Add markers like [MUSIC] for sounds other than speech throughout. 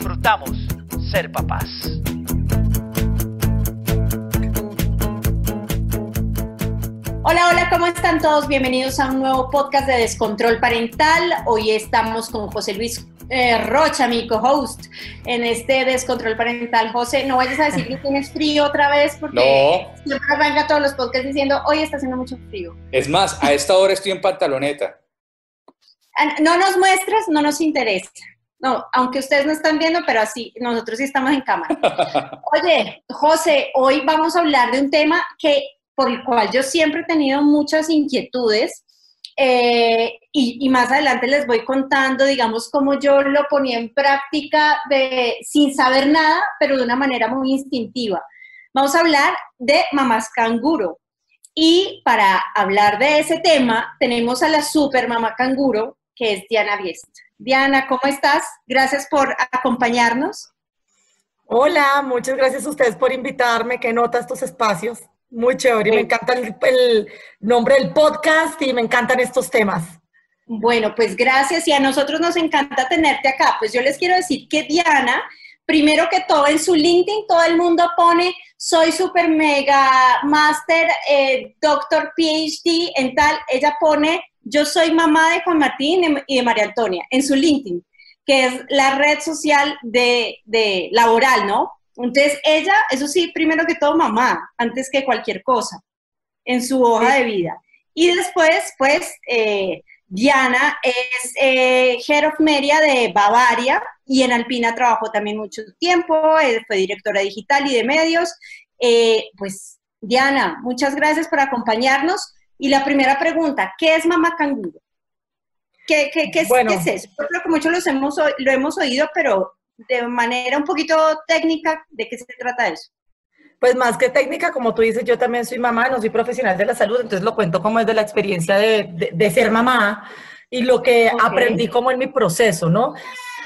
disfrutamos ser papás. Hola, hola, ¿cómo están todos? Bienvenidos a un nuevo podcast de Descontrol Parental. Hoy estamos con José Luis eh, Rocha, mi co-host, en este Descontrol Parental. José, no vayas a decir que tienes frío otra vez, porque no. siempre arranca todos los podcasts diciendo, hoy está haciendo mucho frío. Es más, a esta hora estoy en pantaloneta. Ah, no nos muestres, no nos interesa. No, aunque ustedes no están viendo, pero así, nosotros sí estamos en cámara. [LAUGHS] Oye, José, hoy vamos a hablar de un tema que por el cual yo siempre he tenido muchas inquietudes eh, y, y, más adelante les voy contando, digamos, cómo yo lo ponía en práctica de, sin saber nada, pero de una manera muy instintiva. Vamos a hablar de mamás canguro. Y para hablar de ese tema, tenemos a la super mamá canguro, que es Diana Biest. Diana, ¿cómo estás? Gracias por acompañarnos. Hola, muchas gracias a ustedes por invitarme. ¿Qué nota estos espacios? Muy chévere, me encanta el, el, nombre del podcast y me encantan estos temas. Bueno, pues gracias y a nosotros nos encanta tenerte acá. Pues yo les quiero decir que Diana, primero que todo en su LinkedIn todo el mundo pone soy super mega master, eh, doctor PhD en tal. Ella pone yo soy mamá de Juan Martín y de María Antonia en su LinkedIn, que es la red social de, de laboral, ¿no? Entonces, ella, eso sí, primero que todo, mamá, antes que cualquier cosa, en su hoja de vida. Y después, pues, eh, Diana es eh, Head of Media de Bavaria y en Alpina trabajó también mucho tiempo, eh, fue directora digital y de medios. Eh, pues, Diana, muchas gracias por acompañarnos. Y la primera pregunta, ¿qué es mamá canguro? ¿Qué, qué, qué, es, bueno, ¿qué es eso? Yo creo que muchos los hemos, lo hemos oído, pero de manera un poquito técnica, ¿de qué se trata eso? Pues más que técnica, como tú dices, yo también soy mamá, no soy profesional de la salud, entonces lo cuento como es de la experiencia de, de, de ser mamá y lo que okay. aprendí como en mi proceso, ¿no?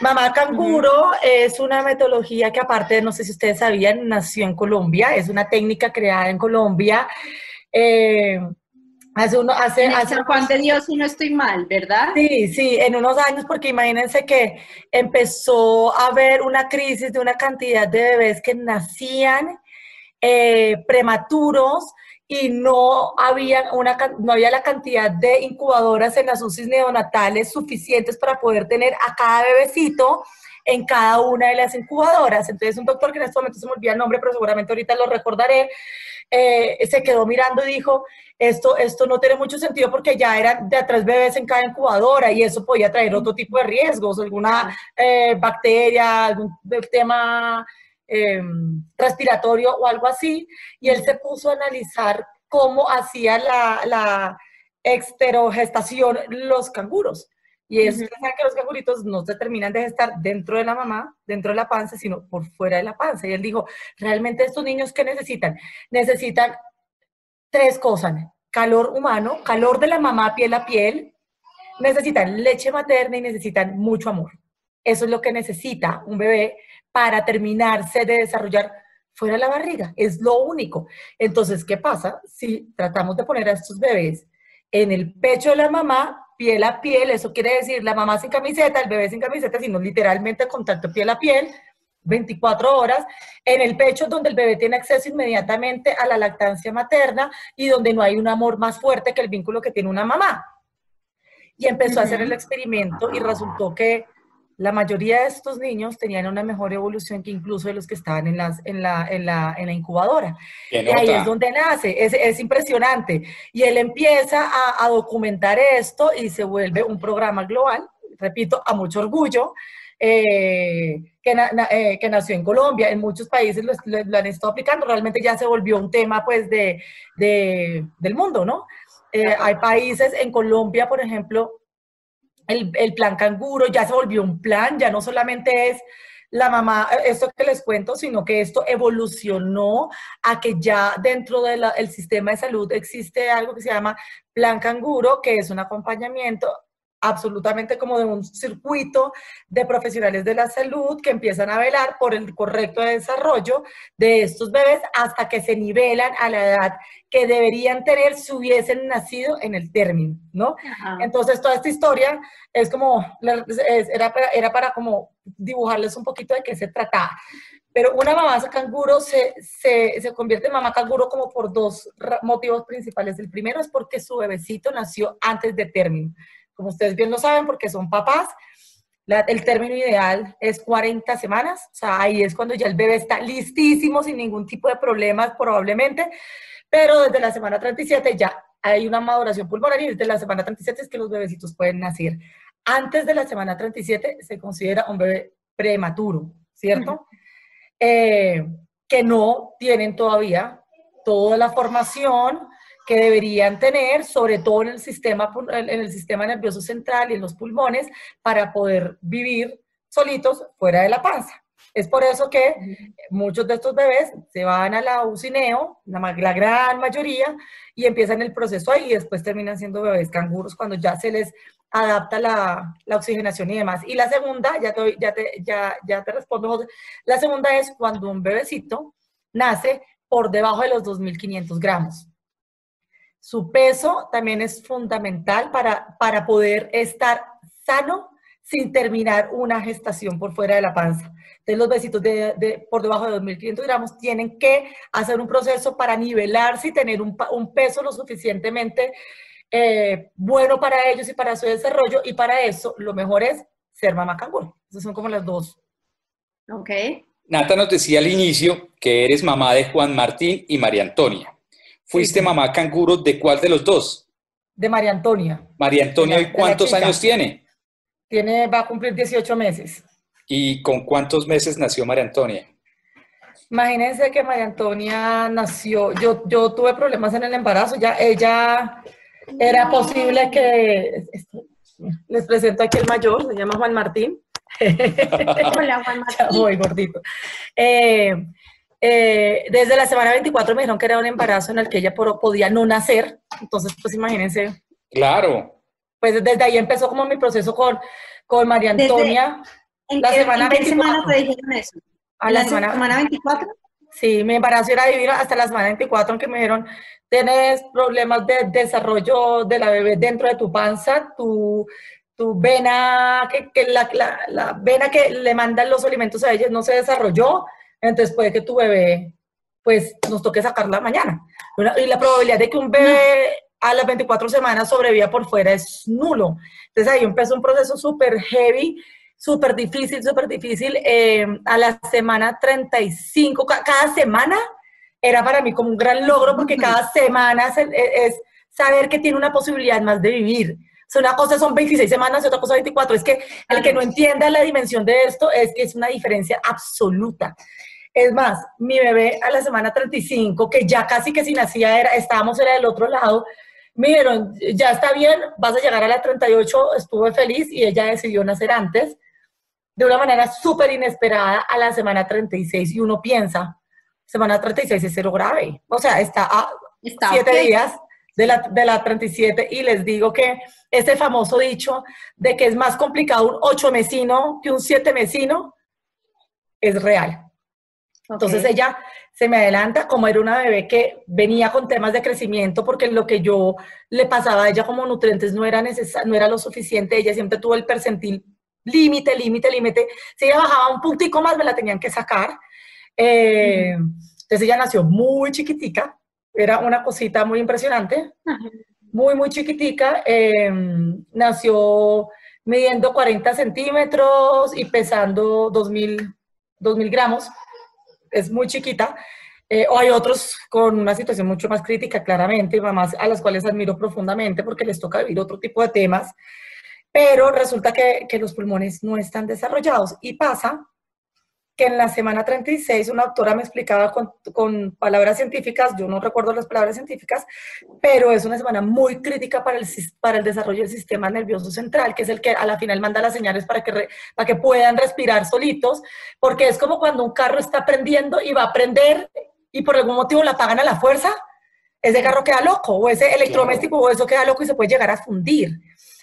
Mamá canguro uh -huh. es una metodología que aparte, no sé si ustedes sabían, nació en Colombia, es una técnica creada en Colombia. Eh, Hace uno, hace, hace San Juan de Dios, no estoy mal, ¿verdad? Sí, sí, en unos años, porque imagínense que empezó a haber una crisis de una cantidad de bebés que nacían eh, prematuros y no había, una, no había la cantidad de incubadoras en las UCIs neonatales suficientes para poder tener a cada bebecito en cada una de las incubadoras. Entonces, un doctor que en este momento se me olvida el nombre, pero seguramente ahorita lo recordaré, eh, se quedó mirando y dijo, esto, esto no tiene mucho sentido porque ya eran de a tres bebés en cada incubadora y eso podía traer otro tipo de riesgos, alguna eh, bacteria, algún tema eh, respiratorio o algo así. Y él se puso a analizar cómo hacía la, la exterogestación los canguros. Y es uh -huh. que los canguritos no se terminan de gestar dentro de la mamá, dentro de la panza, sino por fuera de la panza. Y él dijo, realmente estos niños, ¿qué necesitan? Necesitan tres cosas. Calor humano, calor de la mamá piel a piel, necesitan leche materna y necesitan mucho amor. Eso es lo que necesita un bebé para terminarse de desarrollar fuera de la barriga. Es lo único. Entonces, ¿qué pasa si tratamos de poner a estos bebés en el pecho de la mamá piel a piel, eso quiere decir la mamá sin camiseta, el bebé sin camiseta, sino literalmente contacto piel a piel, 24 horas, en el pecho donde el bebé tiene acceso inmediatamente a la lactancia materna y donde no hay un amor más fuerte que el vínculo que tiene una mamá. Y empezó uh -huh. a hacer el experimento y resultó que la mayoría de estos niños tenían una mejor evolución que incluso de los que estaban en, las, en, la, en, la, en la incubadora. Y ahí es donde nace, es, es impresionante. Y él empieza a, a, documentar esto y se vuelve un programa global, repito, a mucho orgullo, eh, que, na, eh, que, nació en Colombia, en muchos países lo, lo, lo, han estado aplicando, realmente ya se volvió un tema pues de, de del mundo, ¿no? Eh, hay países, en Colombia, por ejemplo, el, el, plan canguro ya se volvió un plan, ya no solamente es la mamá, esto que les cuento, sino que esto evolucionó a que ya dentro del sistema de salud existe algo que se llama Plan Canguro, que es un acompañamiento absolutamente como de un circuito de profesionales de la salud que empiezan a velar por el correcto desarrollo de estos bebés hasta que se nivelan a la edad que deberían tener si hubiesen nacido en el término, ¿no? Entonces, toda esta historia es como, era, para, era para como dibujarles un poquito de qué se trataba. Pero una mamá canguro se, se, se, convierte en mamá canguro como por dos motivos principales. El primero es porque su bebecito nació antes de término como ustedes bien lo saben, porque son papás, el término ideal es 40 semanas, o sea, ahí es cuando ya el bebé está listísimo, sin ningún tipo de problemas probablemente, pero desde la semana 37 ya hay una maduración pulmonar y desde la semana 37 es que los bebecitos pueden nacer. Antes de la semana 37 se considera un bebé prematuro, ¿cierto? Eh, que no tienen todavía toda la formación, que deberían tener, sobre todo en el, sistema, en el sistema nervioso central y en los pulmones, para poder vivir solitos fuera de la panza. Es por eso que muchos de estos bebés se van a la ucineo, la, la, gran mayoría, y empiezan el proceso ahí y después terminan siendo bebés canguros cuando ya se les adapta la, la oxigenación y demás. Y la segunda, ya te, ya, te, ya, ya te respondo, José, la segunda es cuando un bebecito nace por debajo de los 2.500 gramos. Su peso también es fundamental para, para poder estar sano sin terminar una gestación por fuera de la panza. Entonces los besitos de, por debajo de 2.500 gramos tienen que hacer un proceso para nivelarse y tener un, un peso lo suficientemente eh, bueno para ellos y para su desarrollo. Y para eso lo mejor es ser mamá canguro. Esas son como las dos. Ok. Nata nos decía al inicio que eres mamá de Juan Martín y María Antonia. ¿Fuiste mamá canguro de cuál de los dos? De María Antonia. María Antonia, ¿y cuántos años tiene? Tiene, va a cumplir 18 meses. ¿Y con cuántos meses nació María Antonia? Imagínense que María Antonia nació, yo, yo tuve problemas en el embarazo, ya ella era posible que, les presento aquí el mayor, se llama Juan Martín. Hola Juan [LAUGHS] Martín. Muy gordito. Eh, eh, desde la semana 24 me dijeron que era un embarazo en el que ella podía no nacer. Entonces, pues imagínense. Claro. Pues desde ahí empezó como mi proceso con, con María Antonia. ¿En la qué, semana, ¿en qué semana te dijeron eso? A la, semana, semana 24? Sí, mi embarazo era vivir hasta la semana 24, aunque me dijeron, tienes problemas de desarrollo de la bebé dentro de tu panza, tu, tu vena, que, que la, la, la, vena que le mandan los alimentos a ella no se desarrolló, entonces puede que tu bebé, pues, nos toque sacarla mañana. Y la probabilidad de que un bebé a las 24 semanas sobreviva por fuera es nulo. Entonces ahí empezó un proceso súper heavy, súper difícil, súper difícil. Eh, a la semana 35, cada semana era para mí como un gran logro porque cada semana e, es, saber que tiene una posibilidad más de vivir. Una cosa son 26 semanas y otra cosa 24. Es que el que no entienda la dimensión de esto es que es una diferencia absoluta. Es más, mi bebé a la semana 35, que ya casi que si nacía era, estábamos era del otro lado, me dijeron, ya está bien, vas a llegar a la 38, estuve feliz y ella decidió nacer antes, de una manera súper inesperada a la semana 36 y uno piensa, semana 36 es cero grave, o sea, está a siete días de la, de la 37 y les digo que ese famoso dicho de que es más complicado un 8 mesino que un 7 mesino es real. Entonces ella se me adelanta, como era una bebé que venía con temas de crecimiento, porque lo que yo le pasaba a ella como nutrientes no era, no era lo suficiente, ella siempre tuvo el percentil límite, límite, límite. Si ella bajaba un puntico más, me la tenían que sacar. Eh, entonces ella nació muy chiquitica, era una cosita muy impresionante, muy, muy chiquitica. Eh, nació midiendo 40 centímetros y pesando 2.000 gramos es muy chiquita, eh, o hay otros con una situación mucho más crítica, claramente, mamás a las cuales admiro profundamente porque les toca vivir otro tipo de temas, pero resulta que, que los pulmones no están desarrollados y pasa que en la semana 36 una doctora me explicaba con, con, palabras científicas, yo no recuerdo las palabras científicas, pero es una semana muy crítica para el, para el desarrollo del sistema nervioso central, que es el que a la final manda las señales para que, para que puedan respirar solitos, porque es como cuando un carro está prendiendo y va a prender y por algún motivo la apagan a la fuerza, ese carro queda loco, o ese electrodoméstico o eso queda loco y se puede llegar a fundir.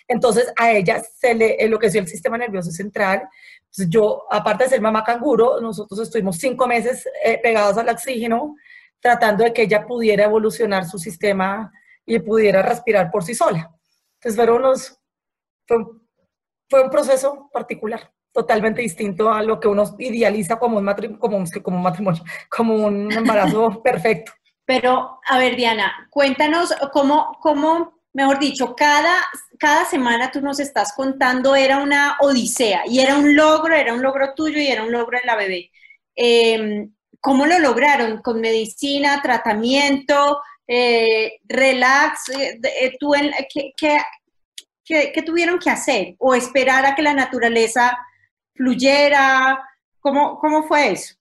Entonces a ella se le enloqueció el sistema nervioso central, yo, aparte de ser mamá canguro, nosotros estuvimos cinco meses eh, pegados al oxígeno tratando de que ella pudiera evolucionar su sistema y pudiera respirar por sí sola. Entonces fueron unos, fue, fue un proceso particular, totalmente distinto a lo que uno idealiza como un, matrimonio, como, como un matrimonio, [LAUGHS] como un embarazo [LAUGHS] perfecto. Pero, a ver, Diana, cuéntanos cómo, cómo mejor dicho, cada, cada semana tú nos estás contando era una odisea y era un logro, era un logro tuyo y era un logro de la bebé. Em, ¿Cómo lo lograron? ¿Con medicina, tratamiento, eh, relax? Eh, eh, ¿tú ¿qué, tuvieron que hacer? ¿O esperar a que la naturaleza fluyera? ¿Cómo, cómo fue eso?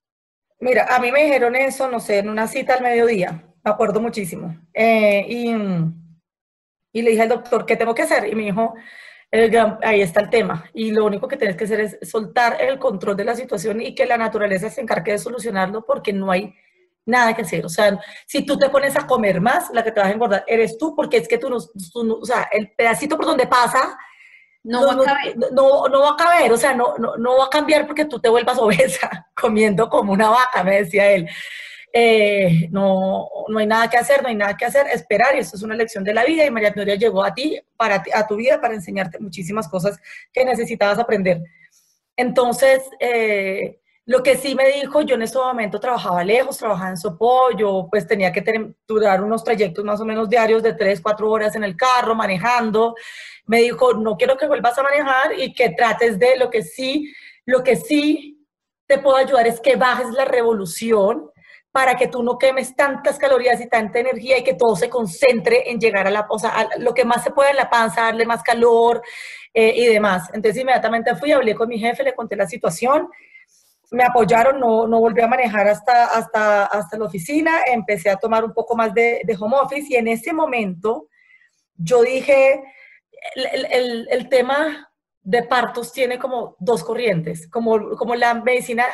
Mira, a mí me dijeron eso, no sé, en una cita al mediodía, me acuerdo muchísimo. y y le dije al doctor, ¿qué tengo que hacer? Y me dijo, ahí está el tema. Y lo único que tienes que hacer es soltar el control de la situación y que la naturaleza se encargue de solucionarlo porque no hay nada que hacer. O sea, si tú te pones a comer más, la que te vas a engordar eres tú, porque es que tú no, o sea, el pedacito por donde pasa, no, va a caber. No, no, va a caber, o sea, no, no, no va a cambiar porque tú te vuelvas [LAUGHS] obesa comiendo como una vaca, me decía él. Eh, no, no hay nada que hacer, no hay nada que hacer, esperar, y esto es una lección de la vida, y María Antonia llegó a ti, para a tu vida, para enseñarte muchísimas cosas que necesitabas aprender. Entonces, eh, lo que sí me dijo, yo en este momento trabajaba lejos, trabajaba en Sopó, yo pues tenía que durar unos trayectos más o menos diarios de 3, 4 horas en el carro, manejando. Me dijo, no quiero que vuelvas a manejar y que trates de lo que sí, lo que sí te puedo ayudar es que bajes la revolución, para que tú no quemes tantas calorías y tanta energía y que todo se concentre en llegar a la, o lo que más se puede en la panza, darle más calor eh, y demás. Entonces inmediatamente fui, hablé con mi jefe, le conté la situación, me apoyaron, no, no volví a manejar hasta, hasta, hasta la oficina, empecé a tomar un poco más de, de home office y en ese momento yo dije, el, el, el tema de partos tiene como dos corrientes, como, como la medicina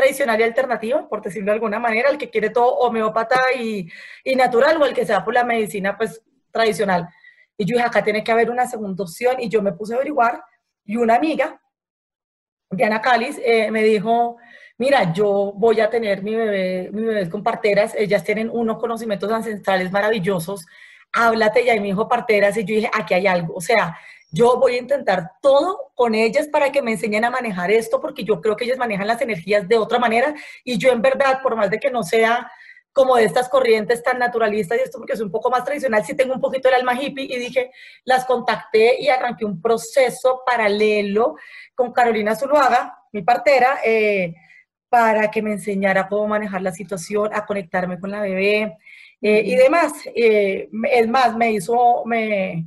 tradicional y alternativa, por decirlo de alguna manera, el que quiere todo homeópata y, y natural o el que sea por la medicina pues tradicional. Y yo dije, acá tiene que haber una segunda opción y yo me puse a averiguar y una amiga, Diana Cáliz, eh, me dijo, mira, yo voy a tener mi bebé, mi bebé con parteras, ellas tienen unos conocimientos ancestrales maravillosos, háblate y mi hijo parteras y yo dije, aquí hay algo, o sea, yo voy a intentar todo con ellas para que me enseñen a manejar esto, porque yo creo que ellas manejan las energías de otra manera y yo en verdad, por más de que no sea como de estas corrientes tan naturalistas y esto porque es un poco más tradicional, sí tengo un poquito el alma hippie y dije, las contacté y arranqué un proceso paralelo con Carolina Zuluaga, mi partera, eh, para que me enseñara cómo manejar la situación, a conectarme con la bebé eh, y demás. Eh, es más, me hizo, me,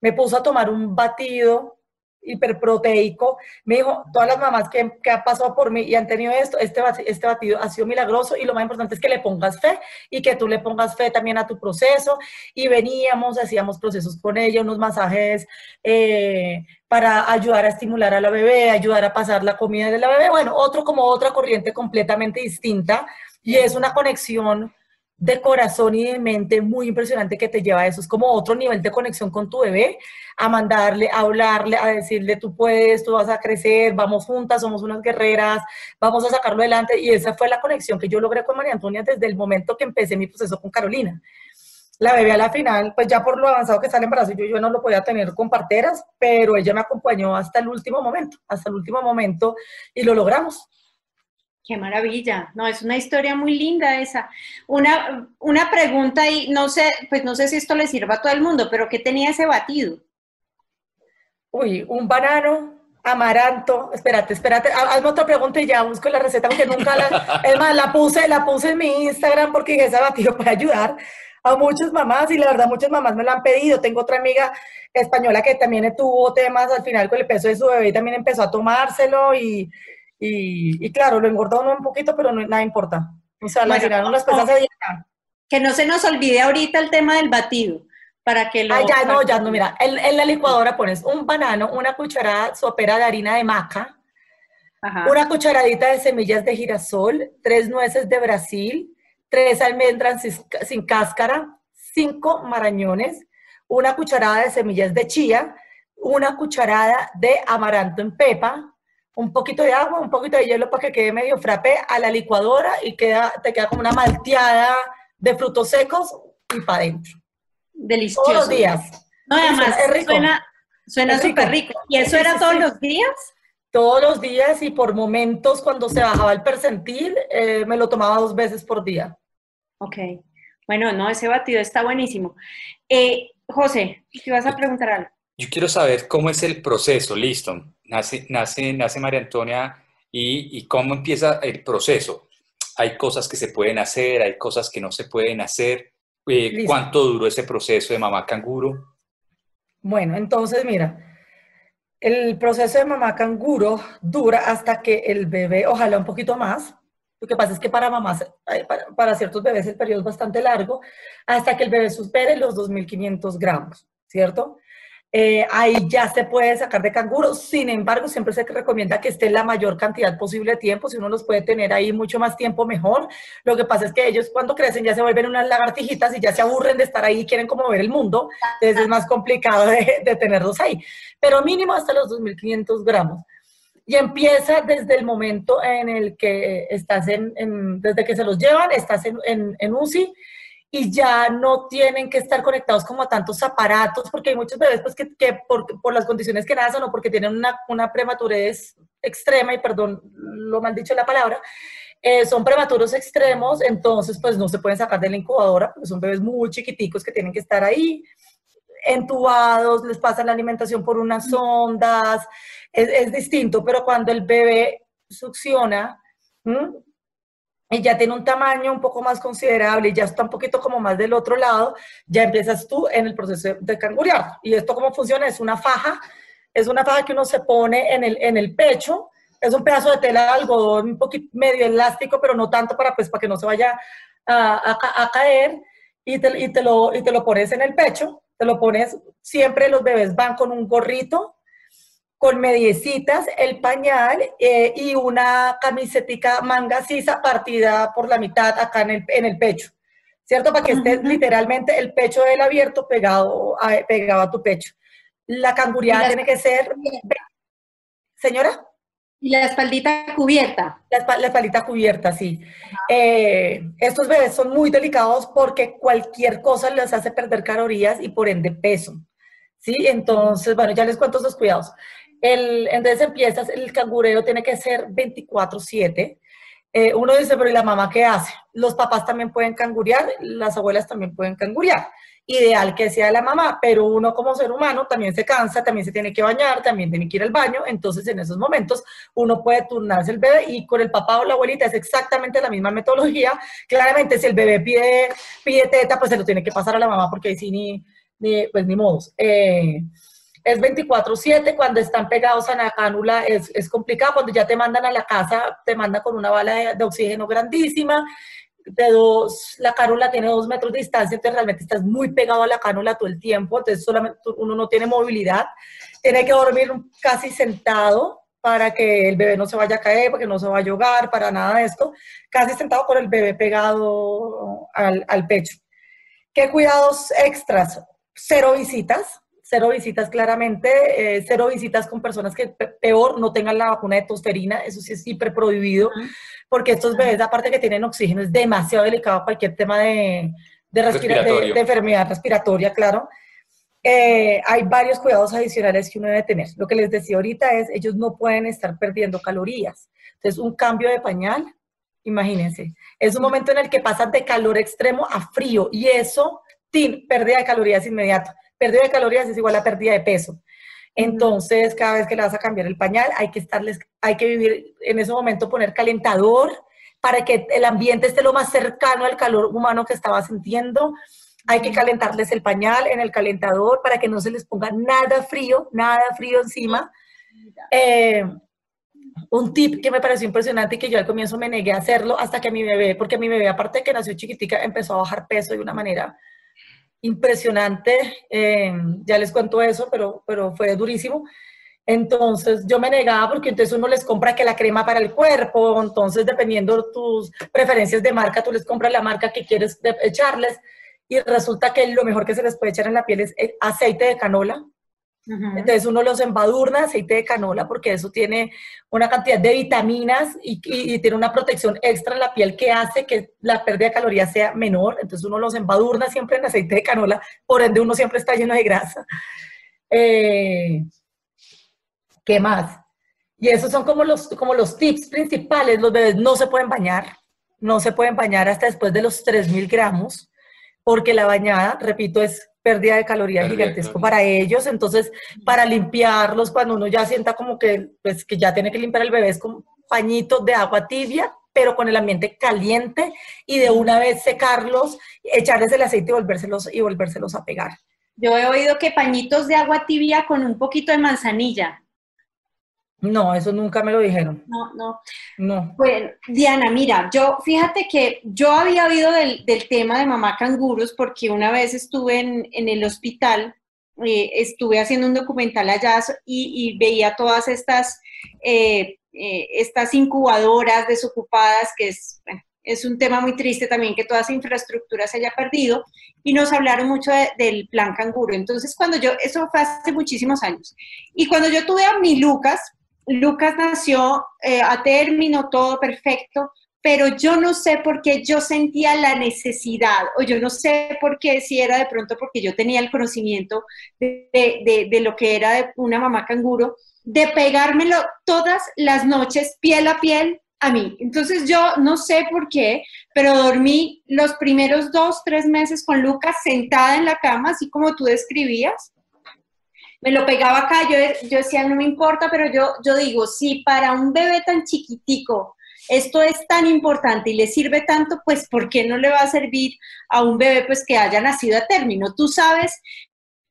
me puso a tomar un batido hiperproteico. Me dijo, todas las mamás que, que han pasado por mí y han tenido esto, este, este batido ha sido milagroso y lo más importante es que le pongas fe y que tú le pongas fe también a tu proceso. Y veníamos, hacíamos procesos con ella, unos masajes eh, para ayudar a estimular a la bebé, ayudar a pasar la comida de la bebé. Bueno, otro como otra corriente completamente distinta y es una conexión de corazón y de mente muy impresionante que te lleva a eso. Es como otro nivel de conexión con tu bebé, a mandarle, a hablarle, a decirle, tú puedes, tú vas a crecer, vamos juntas, somos unas guerreras, vamos a sacarlo adelante. Y esa fue la conexión que yo logré con María Antonia desde el momento que empecé mi proceso con Carolina. La bebé a la final, pues ya por lo avanzado que sale en brazo, yo, yo no lo podía tener con parteras, pero ella me acompañó hasta el último momento, hasta el último momento y lo logramos. Qué maravilla. No, es una historia muy linda esa. Una, una pregunta y no sé, pues no sé si esto le sirva a todo el mundo, pero ¿qué tenía ese batido? Uy, un banano, amaranto. Espérate, espérate, hazme otra pregunta y ya busco la receta porque nunca la, es más, la puse, la puse en mi Instagram porque ese batido puede ayudar a muchas mamás y la verdad muchas mamás me lo han pedido. Tengo otra amiga española que también tuvo temas al final con el peso de su bebé y también empezó a tomárselo y Y, y claro, lo engordó uno un poquito, pero no, nada importa. O sea, la Bueno, tiraron las pesas de dieta. Que no se nos olvide ahorita el tema del batido, para que lo... Ah, ya, no, ya, no, mira, en, en la licuadora pones un banano, una cucharada sopera de harina de maca, Ajá. una cucharadita de semillas de girasol, tres nueces de Brasil, tres almendras sin cáscara, cinco marañones, una cucharada de semillas de chía, una cucharada de amaranto en pepa, un poquito de agua, un poquito de hielo para que quede medio frappé a la licuadora y queda, te queda como una malteada de frutos secos y para adentro. Delicioso. Todos los días. No, además, Es rico. suena suena Es rico. súper rico. ¿Y eso Sí, era sí, todos sí. los días? Todos los días y por momentos cuando se bajaba el percentil, eh, me lo tomaba dos veces por día. Ok. Bueno, no, ese batido está buenísimo. Eh, José, ¿te vas a preguntar algo? Yo quiero saber cómo es el proceso, listo. Nace, nace, nace María Antonia y, y cómo empieza el proceso. Hay cosas que se pueden hacer, hay cosas que no se pueden hacer. Eh. ¿Cuánto duró ese proceso de mamá canguro? Bueno, entonces mira, el proceso de mamá canguro dura hasta que el bebé, ojalá un poquito más, lo que pasa es que para mamás, eh, para, para ciertos bebés el periodo es bastante largo, hasta que el bebé supere los 2.500 gramos, ¿cierto? Eh, ahí ya se puede sacar de canguro, sin embargo, siempre se recomienda que esté la mayor cantidad posible de tiempo, si uno los puede tener ahí mucho más tiempo, mejor. Lo que pasa es que ellos cuando crecen ya se vuelven unas lagartijitas y ya se aburren de estar ahí y quieren como ver el mundo, entonces es más complicado de, tenerlos ahí, pero mínimo hasta los 2.500 gramos. Y empieza desde el momento en el que estás en, en- desde que se los llevan, estás en, en, en UCI y ya no tienen que estar conectados como a tantos aparatos, porque hay muchos bebés pues, que, que por, por las condiciones que nacen o porque tienen una, una prematurez extrema, y perdón lo mal dicho la palabra, eh, son prematuros extremos, entonces pues no se pueden sacar de la incubadora, porque son bebés muy chiquiticos que tienen que estar ahí entubados, les pasan la alimentación por unas sondas, es, es distinto, pero cuando el bebé succiona ¿m? Y ya tiene un tamaño un poco más considerable y ya está un poquito como más del otro lado, ya empiezas tú en el proceso de cangurear. ¿Y esto cómo funciona? Es una faja, es una faja que uno se pone en el, en el pecho, es un pedazo de tela de algodón un poquito medio elástico, pero no tanto para, pues, para que no se vaya a, a a caer, y te, y, te lo, y te lo pones en el pecho, te lo pones, siempre los bebés van con un gorrito, con mediecitas, el pañal eh, y una camisetica manga sisa partida por la mitad acá en el, en el pecho, ¿cierto? Para que esté literalmente el pecho del abierto pegado a, pegado a tu pecho. La canguriada tiene que ser... Señora, Y la espaldita cubierta. la, espa- la espalda cubierta, sí. Eh, estos bebés son muy delicados porque cualquier cosa les hace perder calorías y por ende peso. ¿Sí? Entonces, bueno, ya les cuento esos cuidados. El, entonces empiezas, el cangureo tiene que ser 24/7. Eh, uno dice, pero ¿y la mamá qué hace? Los papás también pueden cangurear, las abuelas también pueden cangurear. Ideal que sea la mamá, pero uno como ser humano también se cansa, también se tiene que bañar, también tiene que ir al baño. Entonces, en esos momentos, uno puede turnarse el bebé y con el papá o la abuelita es exactamente la misma metodología. Claramente, si el bebé pide, pide teta, pues se lo tiene que pasar a la mamá porque ahí sí ni, pues ni modos. Eh, es 24/7, cuando están pegados a la cánula es, es complicado, cuando ya te mandan a la casa, te mandan con una bala de, de oxígeno grandísima, de dos, la cánula tiene dos metros de distancia, entonces realmente estás muy pegado a la cánula todo el tiempo, entonces solamente uno no tiene movilidad, tiene que dormir casi sentado para que el bebé no se vaya a caer, para que no se vaya a ahogar, para nada de esto, casi sentado con el bebé pegado al, al pecho. ¿Qué cuidados extras? Cero visitas, cero visitas claramente, eh, cero visitas con personas que pe- peor no tengan la vacuna de tosferina, eso sí es hiper prohibido, porque estos bebés, aparte que tienen oxígeno, es demasiado delicado cualquier tema de, de, respira- de- Respiratorio. de enfermedad respiratoria, claro. Eh, hay varios cuidados adicionales que uno debe tener. Lo que les decía ahorita es, ellos no pueden estar perdiendo calorías. Entonces, un cambio de pañal, imagínense, es un momento en el que pasas de calor extremo a frío y eso, tin, pérdida de calorías inmediata. Pérdida de calorías es igual a pérdida de peso. Entonces, cada vez que le vas a cambiar el pañal, hay que estarles, hay que vivir en ese momento, poner calentador para que el ambiente esté lo más cercano al calor humano que estaba sintiendo. Hay que calentarles el pañal en el calentador para que no se les ponga nada frío, nada frío encima. Eh, un tip que me pareció impresionante y que yo al comienzo me negué a hacerlo hasta que mi bebé, porque mi bebé, aparte de que nació chiquitica, empezó a bajar peso de una manera impresionante. eh, ya les cuento eso, pero, pero fue durísimo. Entonces yo me negaba porque entonces uno les compra que la crema para el cuerpo, entonces dependiendo de tus preferencias de marca, tú les compras la marca que quieres echarles y resulta que lo mejor que se les puede echar en la piel es eh, aceite de canola. Entonces uno los embadurna aceite de canola porque eso tiene una cantidad de vitaminas y, tiene una protección extra en la piel que hace que la pérdida de calorías sea menor. Entonces uno los embadurna siempre en aceite de canola, por ende uno siempre está lleno de grasa. Eh, ¿Qué más? Y esos son como los, como los tips principales. Los bebés no se pueden bañar, no se pueden bañar hasta después de los 3.000 gramos, porque la bañada, repito, es pérdida de calorías Pérdida de gigantesco calorías. para ellos. Entonces, para limpiarlos, cuando uno ya sienta como que, pues, que ya tiene que limpiar el bebé, es con pañitos de agua tibia, pero con el ambiente caliente y de una vez secarlos, echarles el aceite y volvérselos, y volvérselos a pegar. Yo he oído que pañitos de agua tibia con un poquito de manzanilla. No, eso nunca me lo dijeron. No, no. No. Bueno, Diana, mira, yo fíjate que yo había oído del, del tema de mamá canguros porque una vez estuve en, en el hospital, eh, estuve haciendo un documental allá y, y veía todas estas, eh, eh, estas incubadoras desocupadas, que es, bueno, es un tema muy triste también que toda esa infraestructura se haya perdido, y nos hablaron mucho de- del plan canguro. Entonces, cuando yo, eso fue hace muchísimos años, y cuando yo tuve a mi Lucas, Lucas nació eh, a término, todo perfecto, pero yo no sé por qué yo sentía la necesidad, o yo no sé por qué, si era de pronto porque yo tenía el conocimiento de, de- lo que era una mamá canguro, de pegármelo todas las noches, piel a piel, a mí. Entonces yo no sé por qué, pero dormí los primeros dos, tres meses con Lucas sentada en la cama, así como tú describías, me lo pegaba acá, yo, yo decía, no me importa, pero yo, yo digo, si para un bebé tan chiquitico esto es tan importante y le sirve tanto, pues ¿por qué no le va a servir a un bebé pues que haya nacido a término? Tú sabes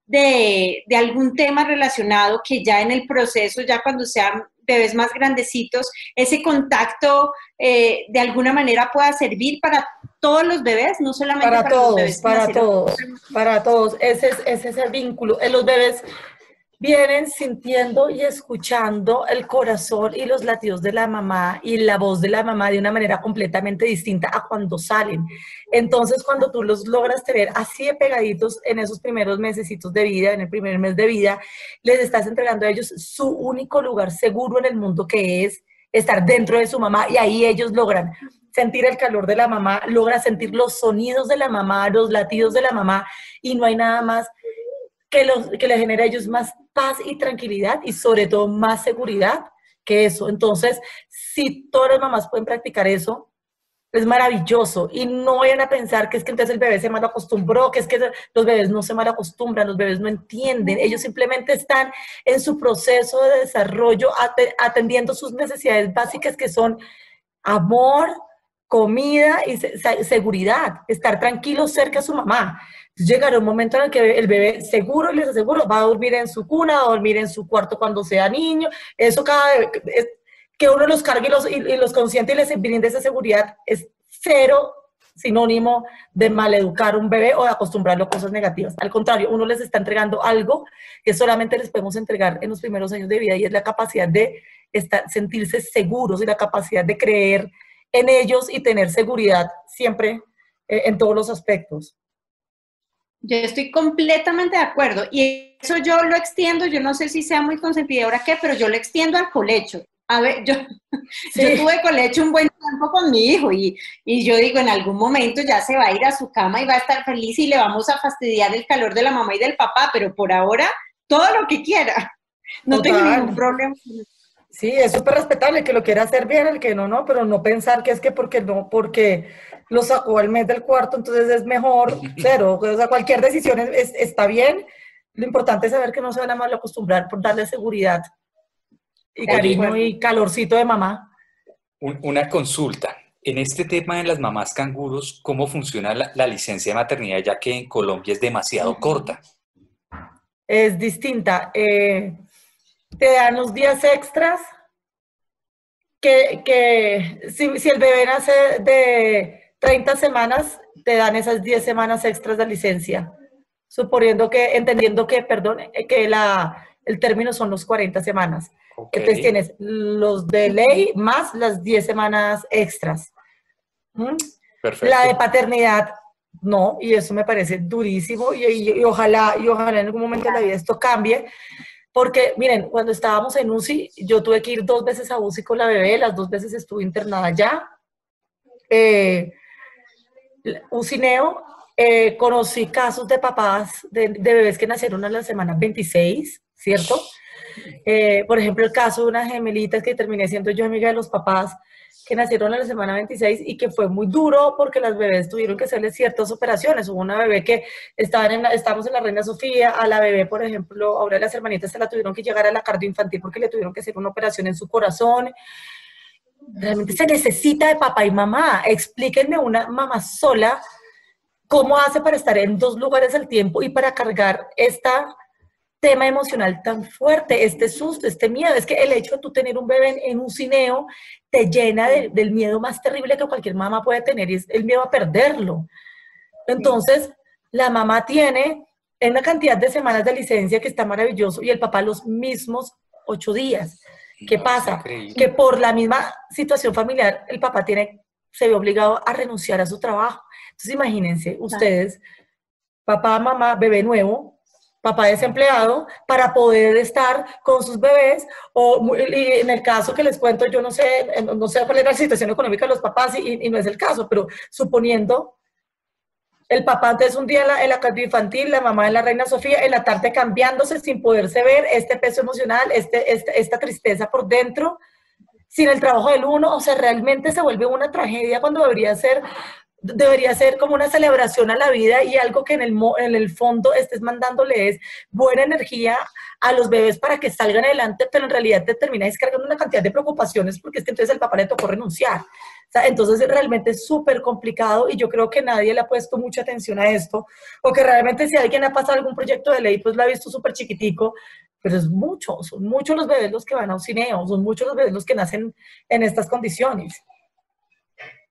de, de algún tema relacionado que ya en el proceso, ya cuando sean bebés más grandecitos, ese contacto eh, de alguna manera pueda servir para todos los bebés, no solamente Para para, los todos, bebés para todos, para todos. Ese es, ese es el vínculo. Eh, Los bebés vienen sintiendo y escuchando el corazón y los latidos de la mamá y la voz de la mamá de una manera completamente distinta a cuando salen. Entonces, cuando tú los logras tener así de pegaditos en esos primeros mesecitos de vida, en el primer mes de vida, les estás entregando a ellos su único lugar seguro en el mundo que es estar dentro de su mamá y ahí ellos logran sentir el calor de la mamá, logran sentir los sonidos de la mamá, los latidos de la mamá y no hay nada más que, los, que le genere a ellos más paz y tranquilidad y sobre todo más seguridad que eso. Entonces, si todas las mamás pueden practicar eso, es maravilloso. Y no vayan a pensar que es que entonces el bebé se mal acostumbró, que es que los bebés no se mal acostumbran, los bebés no entienden. Ellos simplemente están en su proceso de desarrollo ate- atendiendo sus necesidades básicas que son amor, comida y se- se- seguridad, estar tranquilos cerca de su mamá. Llegará un momento en el que el bebé, seguro, les aseguro, va a dormir en su cuna, va a dormir en su cuarto cuando sea niño. Eso cada bebé- es- que uno los cargue y los, y, y los consiente y les brinde esa seguridad es cero sinónimo de maleducar a un bebé o de acostumbrarlo a cosas negativas. Al contrario, uno les está entregando algo que solamente les podemos entregar en los primeros años de vida y es la capacidad de estar, sentirse seguros y la capacidad de creer en ellos y tener seguridad siempre eh, en todos los aspectos. Yo estoy completamente de acuerdo. Y eso yo lo extiendo, yo no sé si sea muy consentidora qué, pero yo lo extiendo al colecho. A ver, yo, [LAUGHS] Sí. yo tuve colecho un buen tiempo con mi hijo y, y yo digo, en algún momento ya se va a ir a su cama y va a estar feliz y le vamos a fastidiar el calor de la mamá y del papá, pero por ahora, todo lo que quiera. No tengo ningún problema. Sí, es súper respetable el que lo quiera hacer bien, el que no, no, pero no pensar que es que porque no, porque lo sacó al mes del cuarto, entonces es mejor [LAUGHS] cero. O sea, cualquier decisión es- es- está bien. Lo importante es saber que no se van a mal acostumbrar por darle seguridad y cariño y calorcito de mamá. Un- una consulta. En este tema de las mamás canguros, ¿cómo funciona la, la licencia de maternidad, ya que en Colombia es demasiado corta? Es distinta. Eh, te dan los días extras que, que si, si el bebé nace de 30 semanas, te dan esas 10 semanas extras de licencia, suponiendo que, entendiendo que, perdón, eh, que la, el término son los 40 semanas. Ok. Entonces tienes los de ley más las 10 semanas extras. ¿Mm? Perfecto. La de paternidad, no, y eso me parece durísimo y, y- y ojalá, y ojalá en algún momento de la vida esto cambie. Porque, miren, cuando estábamos en UCI, yo tuve que ir dos veces a UCI con la bebé, las dos veces estuve internada ya. Eh, UCI Neo, eh, conocí casos de papás, de, bebés que nacieron a la semana 26, ¿cierto? Eh, por ejemplo, el caso de unas gemelitas que terminé siendo yo amiga de los papás, que nacieron a la semana 26 y que fue muy duro porque las bebés tuvieron que hacerle ciertas operaciones. Hubo una bebé que estaban en la, estábamos en la Reina Sofía, a la bebé, por ejemplo, ahora las hermanitas se la tuvieron que llegar a la cardio infantil porque le tuvieron que hacer una operación en su corazón. Realmente se necesita de papá y mamá. Explíquenme una mamá sola cómo hace para estar en dos lugares al tiempo y para cargar esta tema emocional tan fuerte, este susto, este miedo. Es que el hecho de tú tener un bebé en, un cineo te llena de- del miedo más terrible que cualquier mamá puede tener y es el miedo a perderlo. Entonces, la mamá tiene una cantidad de semanas de licencia que está maravilloso y el papá los mismos ocho días. ¿Qué No, pasa? Que por la misma situación familiar, el papá tiene, se ve obligado a renunciar a su trabajo. Entonces, imagínense ustedes, papá, mamá, bebé nuevo, papá desempleado, para poder estar con sus bebés, o y en el caso que les cuento, yo no sé, no sé cuál es la situación económica de los papás y, y no es el caso, pero suponiendo el papá antes un día en la, en infantil, la mamá en la Reina Sofía, en la tarde cambiándose sin poderse ver, este peso emocional, este, este- esta tristeza por dentro, sin el trabajo del uno, o sea, realmente se vuelve una tragedia cuando debería ser, debería ser como una celebración a la vida y algo que en el, en el fondo estés mandándole es buena energía a los bebés para que salgan adelante, pero en realidad te termina descargando una cantidad de preocupaciones porque es que entonces el papá le tocó renunciar. Sea, entonces realmente es súper complicado y yo creo que nadie le ha puesto mucha atención a esto, o que realmente si alguien ha pasado algún proyecto de ley, pues lo ha visto súper chiquitico, pero es mucho, son muchos los bebés los que van a un cineo, son muchos los bebés los que nacen en estas condiciones.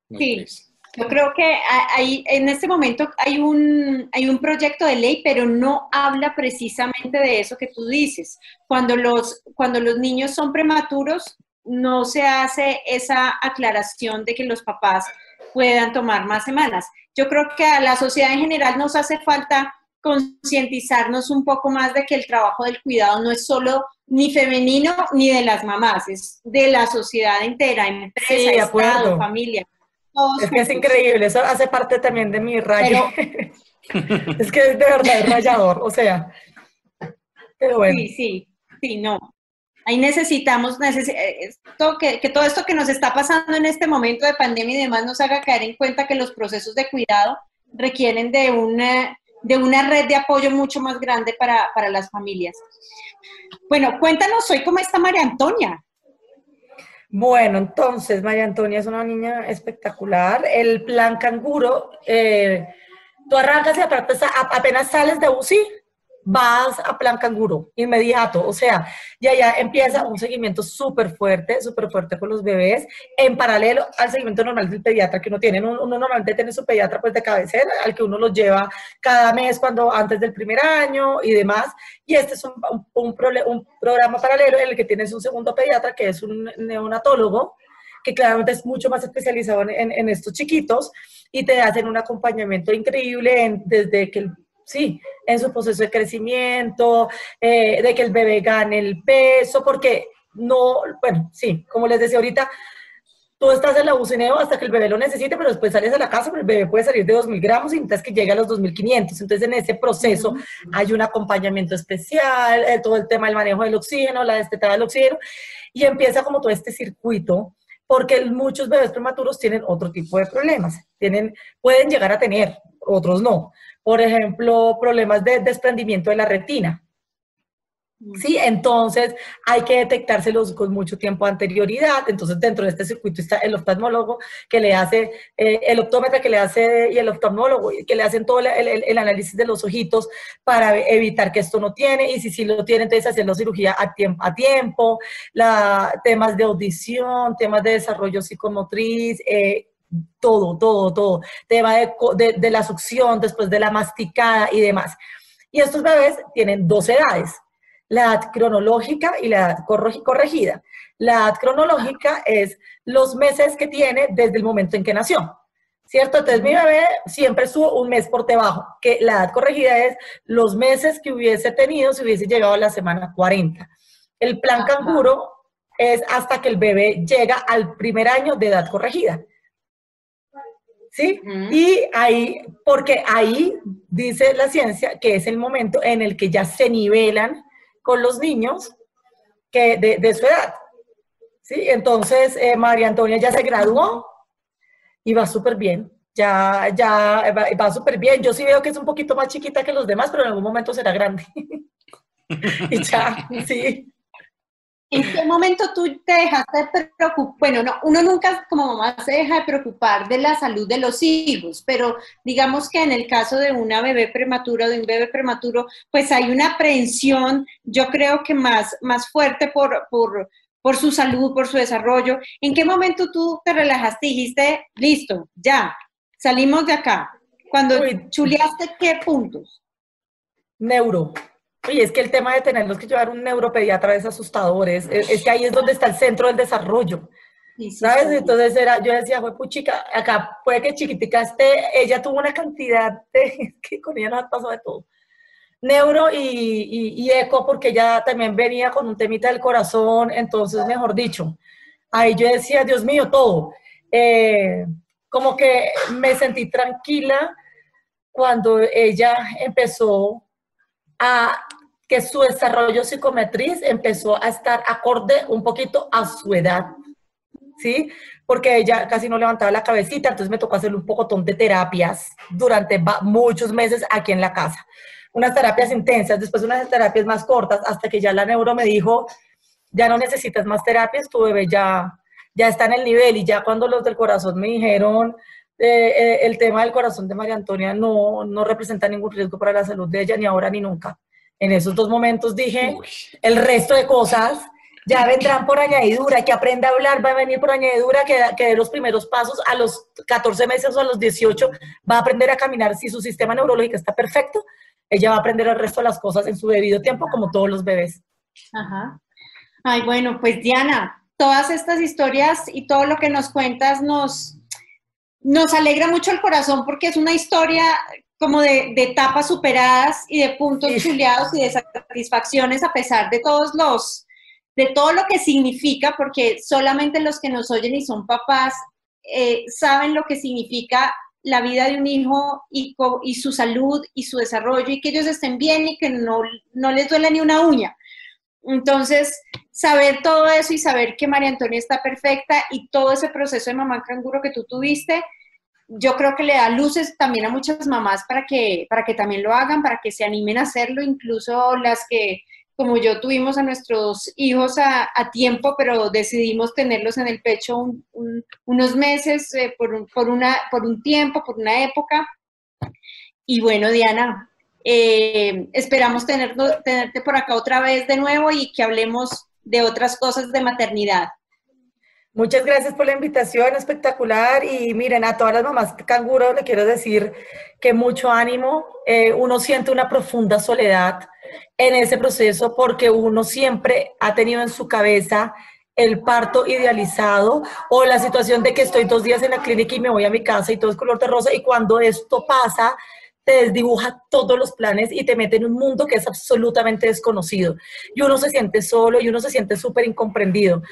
Sí. triste. Yo creo que ha- hay, en este momento hay un, hay un proyecto de ley, pero no habla precisamente de eso que tú dices. Cuando los, cuando los niños son prematuros, no se hace esa aclaración de que los papás puedan tomar más semanas. Yo creo que a la sociedad en general nos hace falta concientizarnos un poco más de que el trabajo del cuidado no es solo ni femenino ni de las mamás, es de la sociedad entera, empresa, Sí. Estado, familia. todos Es que es increíble, eso hace parte también de mi rayo. [LAUGHS] es que es de verdad es rayador, o sea. Pero bueno, Sí, sí, sí, no. Ahí necesitamos necesi- eh, esto, que, todo esto que nos está pasando en este momento de pandemia y demás nos haga caer en cuenta que los procesos de cuidado requieren de una, de una red de apoyo mucho más grande para, para las familias. Bueno, cuéntanos hoy cómo está María Antonia. Bueno, entonces María Antonia es una niña espectacular. El plan canguro, eh, tú arrancas y apenas sales de UCI, vas a plan canguro, inmediato. O sea, ya ya empieza un seguimiento súper fuerte, súper fuerte con los bebés, en paralelo al seguimiento normal del pediatra que uno tiene. Uno, uno normalmente tiene su pediatra pues de cabecera, al que uno los lleva cada mes cuando antes del primer año y demás. Y este es un, un, un, un programa paralelo en el que tienes un segundo pediatra que es un neonatólogo, que claramente es mucho más especializado en, en- en estos chiquitos y te hacen un acompañamiento increíble en- desde que el sí, en su proceso de crecimiento, eh, de que el bebé gane el peso, porque no, bueno, sí, como les decía ahorita, tú estás en la bucineo hasta que el bebé lo necesite, pero después sales a la casa, pero el bebé puede salir de 2.000 gramos y necesitas que llegue a los 2.500. Entonces, en ese proceso hay un acompañamiento especial, eh, todo el tema del manejo del oxígeno, la destetada del oxígeno, y empieza como todo este circuito, porque muchos bebés prematuros tienen otro tipo de problemas. Tienen, pueden llegar a tener, otros no. Por ejemplo, problemas de desprendimiento de la retina. Sí, entonces hay que detectárselos con mucho tiempo de anterioridad. Entonces, dentro de este circuito está el oftalmólogo que le hace, eh, el optómetra que le hace y el oftalmólogo que le hacen todo el, el, análisis de los ojitos para evitar que esto no tiene. Y si sí lo tiene, entonces hacerlo cirugía a tiempo, a tiempo la, temas de audición, temas de desarrollo psicomotriz. Eh, todo, todo, todo. Tema de, de, de la succión después de la masticada y demás. Y estos bebés tienen dos edades la edad cronológica y la edad corregida. La edad cronológica es los meses que tiene desde el momento en que nació. ¿Cierto? Entonces mi bebé siempre estuvo un mes por debajo, que la edad corregida es los meses que hubiese tenido si hubiese llegado a la semana 40. El plan canguro es hasta que el bebé llega al primer año de edad corregida. ¿Sí? Y ahí, porque ahí dice la ciencia que es el momento en el que ya se nivelan con los niños que de, su edad. ¿sí? Entonces, eh, María Antonia ya se graduó y va súper bien. Ya, ya va, súper bien. Yo sí veo que es un poquito más chiquita que los demás, pero en algún momento será grande. [LAUGHS] y ya, sí. ¿En qué momento tú te dejaste de preocupar? Bueno, no, uno nunca como mamá se deja de preocupar de la salud de los hijos, pero digamos que en el caso de una bebé prematura o de un bebé prematuro, pues hay una aprehensión, yo creo que más, más fuerte por, por, por su salud, por su desarrollo. ¿En qué momento tú te relajaste y dijiste, listo, ya, salimos de acá? Cuando chuleaste, ¿qué puntos? Neuro. Y es que el tema de tenerlos que llevar un neuropediatra es asustador, es, es, que ahí es donde está el centro del desarrollo. ¿Sabes? Entonces era, yo decía, fue puchica, acá puede que chiquitica esté, ella tuvo una cantidad de, [LAUGHS] que con ella nos pasó de todo. Neuro y, y, eco, porque ella también venía con un temita del corazón, entonces, mejor dicho, ahí yo decía, Dios mío, todo. Eh, como que me sentí tranquila cuando ella empezó a que su desarrollo psicometriz empezó a estar acorde un poquito a su edad, ¿sí? Porque ella casi no levantaba la cabecita, entonces me tocó hacerle un pocotón de terapias durante muchos meses aquí en la casa. Unas terapias intensas, después unas terapias más cortas, hasta que ya la neuro me dijo, ya no necesitas más terapias, tu bebé ya, ya está en el nivel. Y ya cuando los del corazón me dijeron, eh, eh, el tema del corazón de María Antonia no, no representa ningún riesgo para la salud de ella, ni ahora ni nunca en esos dos momentos dije, el resto de cosas ya vendrán por añadidura, que aprenda a hablar va a venir por añadidura, que, que dé los primeros pasos a los 14 meses o a los 18, va a aprender a caminar. Si su sistema neurológico está perfecto, ella va a aprender el resto de las cosas en su debido tiempo, como todos los bebés. Ajá. Ay, bueno, pues Diana, todas estas historias y todo lo que nos cuentas nos, nos alegra mucho el corazón porque es una historia como de, etapas superadas y de puntos chuleados y de satisfacciones a pesar de todos los, de todo lo que significa, porque solamente los que nos oyen y son papás eh, saben lo que significa la vida de un hijo y, y, su salud y su desarrollo y que ellos estén bien y que no, no les duele ni una uña. Entonces, saber todo eso y saber que María Antonia está perfecta y todo ese proceso de mamá canguro que tú tuviste, yo creo que le da luces también a muchas mamás para que, para que también lo hagan, para que se animen a hacerlo, incluso las que, como yo, tuvimos a nuestros hijos a, tiempo, pero decidimos tenerlos en el pecho unos meses, eh, por, por, una, por un tiempo, por una época. Y bueno, Diana, eh, esperamos tener, tenerte por acá otra vez de nuevo y que hablemos de otras cosas de maternidad. Muchas gracias por la invitación, espectacular. Y miren, a todas las mamás canguro le quiero decir que mucho ánimo. Eh, uno siente una profunda soledad en ese proceso porque uno siempre ha tenido en su cabeza el parto idealizado o la situación de que estoy dos días en la clínica y me voy a mi casa y todo es color de rosa y cuando esto pasa te desdibuja todos los planes y te mete en un mundo que es absolutamente desconocido y uno se siente solo y uno se siente súper incomprendido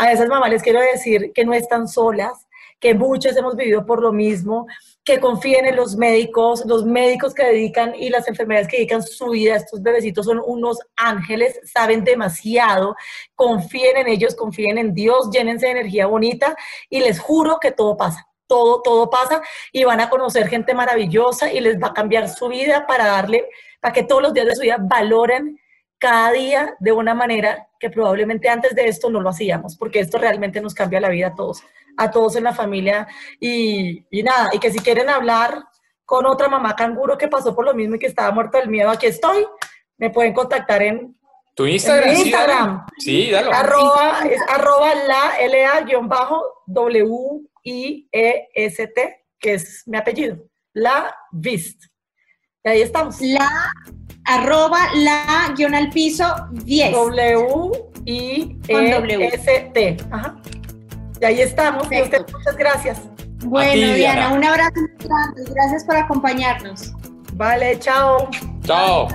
a esas mamás les quiero decir que no están solas, que muchas hemos vivido por lo mismo, que confíen en los médicos, los médicos que dedican y las enfermeras que dedican su vida a estos bebecitos son unos ángeles, saben demasiado, confíen en ellos, confíen en Dios, llénense de energía bonita y les juro que todo pasa. Todo, todo pasa y van a conocer gente maravillosa y les va a cambiar su vida para darle, para que todos los días de su vida valoren cada día de una manera que probablemente antes de esto no lo hacíamos, porque esto realmente nos cambia la vida a todos, a todos en la familia. Y, y nada, y que si quieren hablar con otra mamá canguro que pasó por lo mismo y que estaba muerta del miedo, aquí estoy, me pueden contactar en Tu Instagram. En mi sí, dale. Instagram. Sí, dalo. arroba, es arroba la LA guion bajo W I E S T, que es mi apellido, la Vist. Y ahí estamos. La arroba la guion al piso 10. W I Con E W. S T. Ajá. Y ahí estamos. Y usted, muchas gracias. Bueno, ti, Diana, Diana. un abrazo muy grande. Gracias por acompañarnos. Vale, chao. Chao.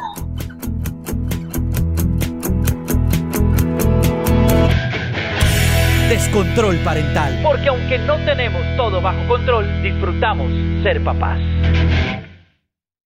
Descontrol parental. Porque aunque no tenemos todo bajo control, disfrutamos ser papás.